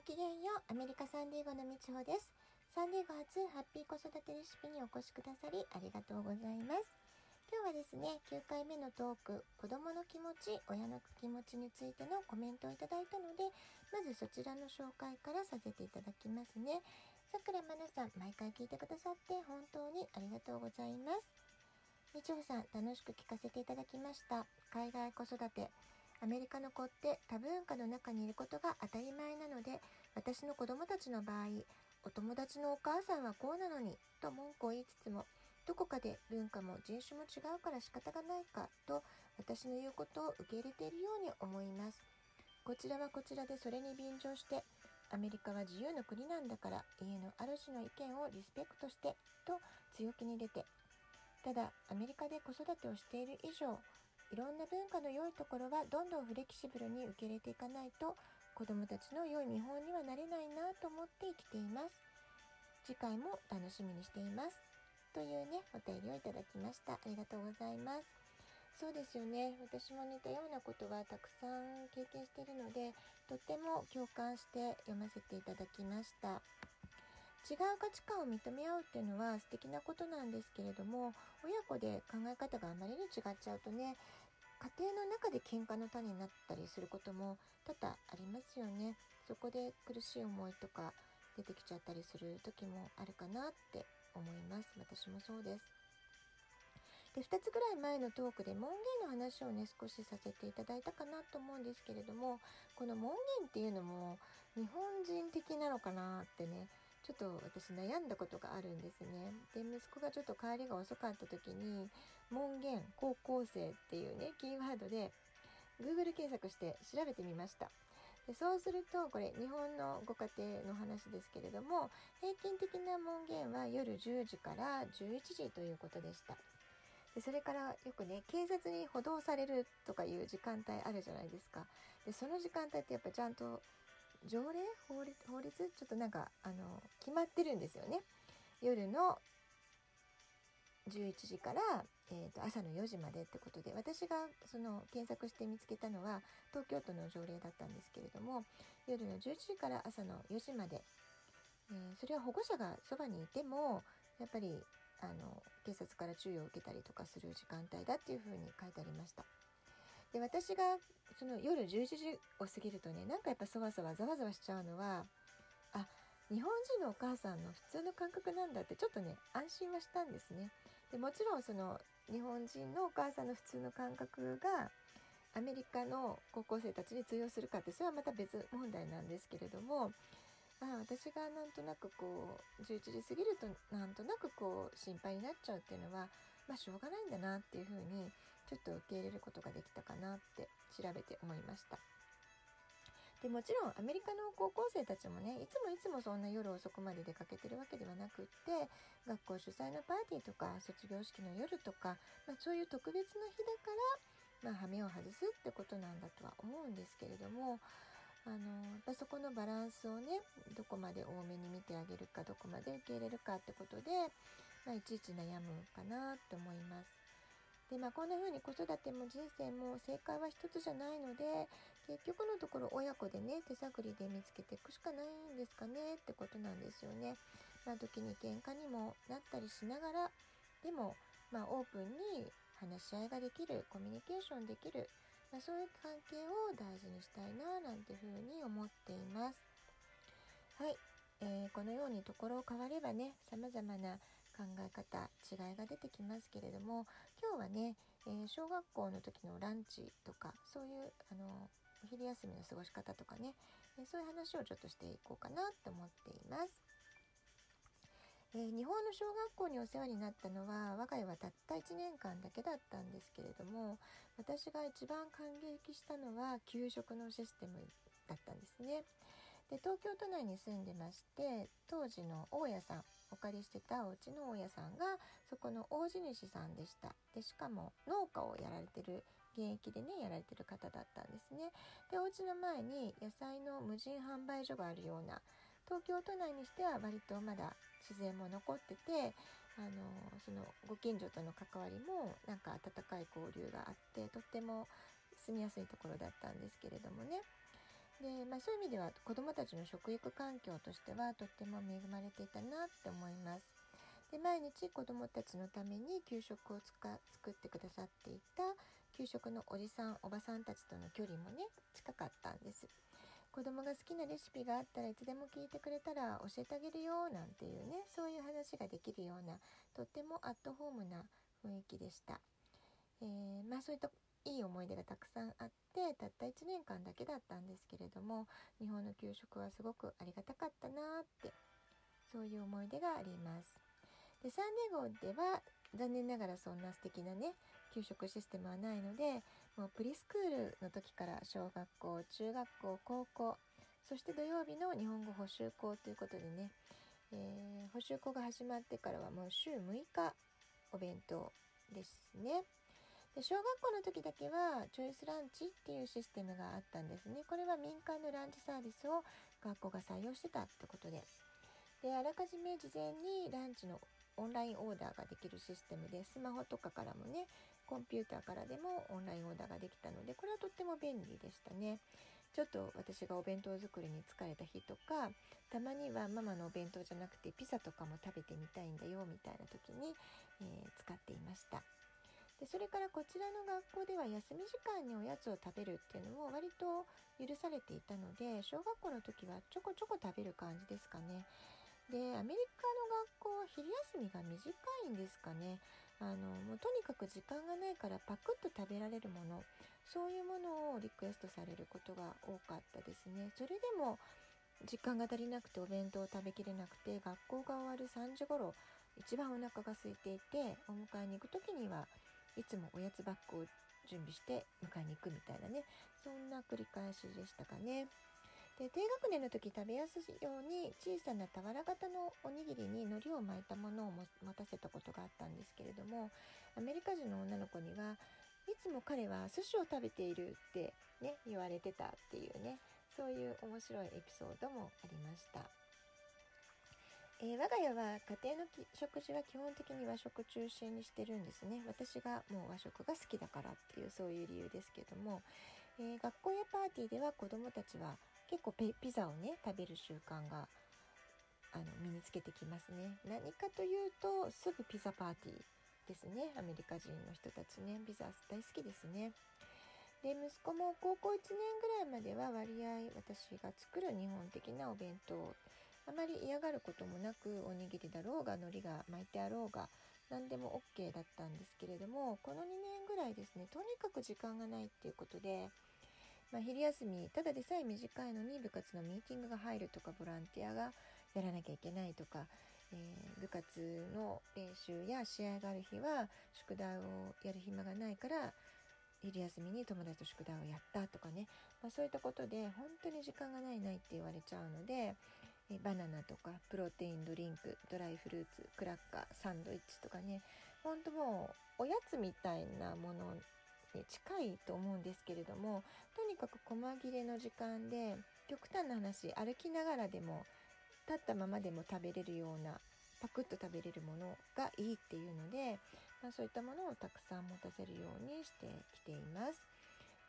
ごきげんよう、アメリカサンディエゴのみちほです。サンディエゴ初ハッピー子育てレシピにお越しくださりありがとうございます。今日はですね、9回目のトーク、子供の気持ち、親の気持ちについてのコメントをいただいたので、まずそちらの紹介からさせていただきますね。さくらまなさん、毎回聞いてくださって本当にありがとうございます。みちほさん、楽しく聞かせていただきました。海外子育て。アメリカの子って多文化の中にいることが当たり前なので、私の子供たちの場合、お友達のお母さんはこうなのに、と文句を言いつつも、どこかで文化も人種も違うから仕方がないか、と私の言うことを受け入れているように思います。こちらはこちらでそれに便乗して、アメリカは自由の国なんだから家の主の意見をリスペクトして、と強気に出て、ただアメリカで子育てをしている以上いろんな文化の良いところはどんどんフレキシブルに受け入れていかないと子供たちの良い見本にはなれないなと思って生きています。次回も楽しみにしています。というね、お便りをいただきました。ありがとうございます。そうですよね。私も似たようなことはたくさん経験しているので、とっても共感して読ませていただきました。違う価値観を認め合うっていうのは素敵なことなんですけれども親子で考え方があまりに違っちゃうとね家庭の中で喧嘩の種になったりすることも多々ありますよね。そこで苦しい思いとか出てきちゃったりする時もあるかなって思います。私もそうです。で2つぐらい前のトークで門限の話をね少しさせていただいたかなと思うんですけれどもこの門限っていうのも日本人的なのかなってねちょっと私悩んだことがあるんですね。で、息子がちょっと帰りが遅かった時に、門限高校生っていうね、キーワードで Google 検索して調べてみました。でそうすると、これ日本のご家庭の話ですけれども、平均的な門限は夜10時から11時ということでした。でそれからよくね警察に補導されるとかいう時間帯あるじゃないですかでその時間帯ってやっぱちゃんと条例？法律？法律？ちょっとなんかあの決まってるんですよね。夜の11時から、えーと、朝の4時までってことで私がその検索して見つけたのは東京都の条例だったんですけれども夜の11時から朝の4時まで、えー、それは保護者がそばにいてもやっぱりあの警察から注意を受けたりとかする時間帯だっていうふうに書いてありました。で私がその夜11時を過ぎるとねなんかやっぱそわそわざわざわしちゃうのはあ日本人のお母さんの普通の感覚なんだってちょっとね安心はしたんですね。でもちろんその日本人のお母さんの普通の感覚がアメリカの高校生たちに通用するかってそれはまた別問題なんですけれどもあ私がなんとなくこう11時過ぎるとなんとなくこう心配になっちゃうっていうのはまあしょうがないんだなっていうふうにちょっと受け入れることができたかなって調べて思いました。でもちろんアメリカの高校生たちもねいつもいつもそんな夜遅くまで出かけてるわけではなくって学校主催のパーティーとか卒業式の夜とか、まあ、そういう特別な日だから、まあ、羽目を外すってことなんだとは思うんですけれどもあのやっぱそこのバランスをねどこまで多めに見てあげるかどこまで受け入れるかってことで、まあ、いちいち悩むかなと思います。でまあこんな風に子育ても人生も正解は一つじゃないので結局のところ親子でね手探りで見つけていくしかないんですかねってことなんですよね。まあ時に喧嘩にもなったりしながらでもまあオープンに話し合いができるコミュニケーションできるまあ、そういう関係を大事にしたいななんていうふうに思っています。はい、えー、このようにところを変わればね様々な考え方違いが出てきますけれども今日はね、えー、小学校の時のランチとかそういうあのお昼休みの過ごし方とかね、えー、そういう話をちょっとしていこうかなと思っています。えー、日本の小学校にお世話になったのは我が家はたった1年間だけだったんですけれども私が一番感激したのは給食のシステムだったんですね。で東京都内に住んでまして当時の大家さんお借りしてたお家の大家さんがそこの大地主さんでした。でしかも農家をやられてる現役でねやられてる方だったんですね。でお家の前に野菜の無人販売所があるような東京都内にしては割とまだ自然も残っててあのそのご近所との関わりもなんか温かい交流があってとっても住みやすいところだったんですけれどもね。で、まあ、そういう意味では子どもたちの食育環境としてはとっても恵まれていたなって思います。で毎日子どもたちのために給食をつか作ってくださっていた給食のおじさんおばさんたちとの距離もね近かったんです。子供が好きなレシピがあったらいつでも聞いてくれたら教えてあげるよなんていうねそういう話ができるようなとってもアットホームな雰囲気でした。えー、まあそういったいい思い出がたくさんあってたった1年間だけだったんですけれども日本の給食はすごくありがたかったなってそういう思い出があります。でサンデー号では残念ながらそんな素敵なね給食システムはないのでもうプリスクールの時から小学校中学校高校そして土曜日の日本語補習校ということでね、えー、補習校が始まってからはもう週6日お弁当ですね。で小学校の時だけはチョイスランチっていうシステムがあったんですね。これは民間のランチサービスを学校が採用してたってことで。で、あらかじめ事前にランチのオンラインオーダーができるシステムで、スマホとかからもね、コンピューターからでもオンラインオーダーができたので、これはとっても便利でしたね。ちょっと私がお弁当作りに疲れた日とか、たまにはママのお弁当じゃなくてピザとかも食べてみたいんだよみたいな時に、えー、使っていました。でそれからこちらの学校では休み時間におやつを食べるっていうのも割と許されていたので小学校の時はちょこちょこ食べる感じですかね。でアメリカの学校は昼休みが短いんですかね。あのもうとにかく時間がないからパクッと食べられるものそういうものをリクエストされることが多かったですね。それでも時間が足りなくてお弁当を食べきれなくて学校が終わる3時頃一番お腹が空いていてお迎えに行く時にはいつもおやつバッグを準備して迎えに行くみたいなねそんな繰り返しでしたかね。で低学年の時食べやすいように小さな俵型のおにぎりに海苔を巻いたものを持たせたことがあったんですけれどもアメリカ人の女の子にはいつも彼は寿司を食べているってね言われてたっていうねそういう面白いエピソードもありました。えー、我が家は家庭の食事は基本的に和食中心にしてるんですね。私がもう和食が好きだからっていうそういう理由ですけども、えー、学校やパーティーでは子どもたちは結構ピザをね食べる習慣があの身につけてきますね。何かというとすぐピザパーティーですね。アメリカ人の人たちねピザ大好きですね。で息子も高校1年ぐらいまでは割合私が作る日本的なお弁当あまり嫌がることもなくおにぎりだろうが海苔が巻いてあろうが何でも OK だったんですけれどもこの2年ぐらいですねとにかく時間がないっていうことで、まあ、昼休みただでさえ短いのに部活のミーティングが入るとかボランティアがやらなきゃいけないとか、えー、部活の練習や試合がある日は宿題をやる暇がないから昼休みに友達と宿題をやったとかね、まあ、そういったことで本当に時間がないないって言われちゃうのでえバナナとかプロテインドリンクドライフルーツクラッカーサンドイッチとかねほんともうおやつみたいなものに近いと思うんですけれどもとにかく細切れの時間で極端な話歩きながらでも立ったままでも食べれるようなパクッと食べれるものがいいっていうので、まあ、そういったものをたくさん持たせるようにしてきています。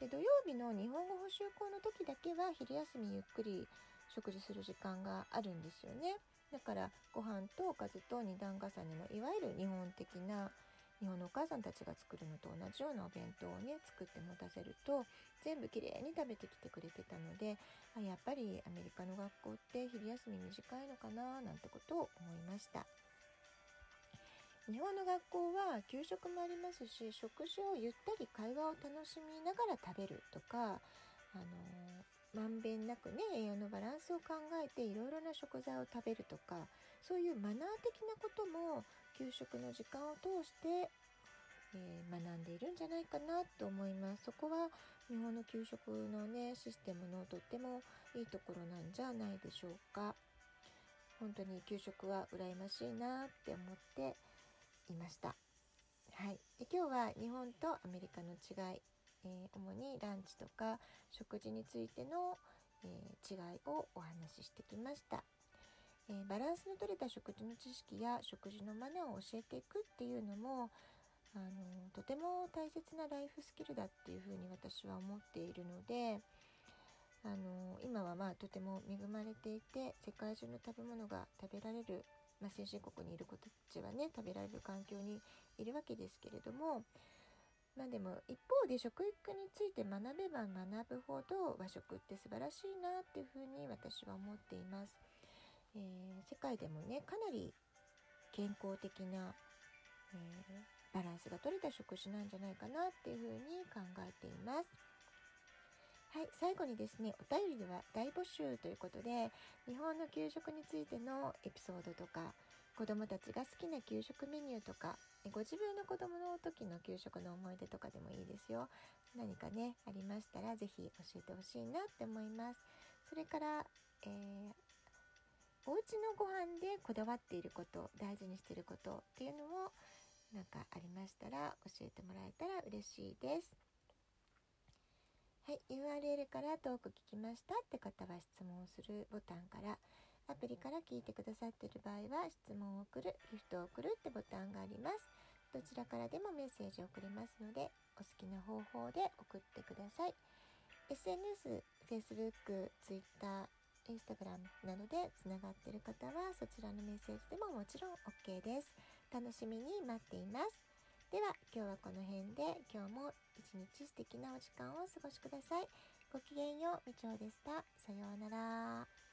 で土曜日の日本語補習校の時だけは昼休みゆっくり食事する時間があるんですよね。だからご飯とおかずと二段重ねのいわゆる日本的な日本のお母さんたちが作るのと同じようなお弁当をね作って持たせると全部きれいに食べてきてくれてたのであやっぱりアメリカの学校って昼休み短いのかななんてことを思いました日本の学校は給食もありますし食事をゆったり会話を楽しみながら食べるとかあのまんべんなくね栄養のバランスを考えていろいろな食材を食べるとかそういうマナー的なことも給食の時間を通して、えー、学んでいるんじゃないかなと思います。そこは日本の給食のねシステムのとってもいいところなんじゃないでしょうか。本当に給食は羨ましいなって思っていました。はい、で今日は日本とアメリカの違いえー、主にランチとか食事についての、えー、違いをお話ししてきました、えー、バランスの取れた食事の知識や食事のマナーを教えていくっていうのもあのとても大切なライフスキルだっていうふうに私は思っているのであの今はまあとても恵まれていて世界中の食べ物が食べられる、まあ、先進国にいる子たちはね食べられる環境にいるわけですけれどもまあでも一方で食育について学べば学ぶほど和食って素晴らしいなっていうふうに私は思っています。えー、世界でもねかなり健康的な、えー、バランスが取れた食事なんじゃないかなっていうふうに考えています。はい、最後にですね、お便りでは大募集ということで、日本の給食についてのエピソードとか、子供たちが好きな給食メニューとか、ご自分の子供の時の給食の思い出とかでもいいですよ。何かね、ありましたら、是非教えてほしいなって思います。それから、えー、お家のご飯でこだわっていること大事にしていることっていうのもなんかありましたら教えてもらえたら嬉しいです。はい、URL からトーク聞きましたって方は質問をするボタンからアプリから聞いてくださっている場合は質問を送るギフトを送るってボタンがありますどちらからでもメッセージを送れますのでお好きな方法で送ってください SNS、Facebook、Twitter、Instagram などでつながっている方はそちらのメッセージでももちろん OK です楽しみに待っていますでは今日はこの辺で今日も一日素敵なお時間をお過ごしください。ごきげんよう、みちょうでした。さようなら。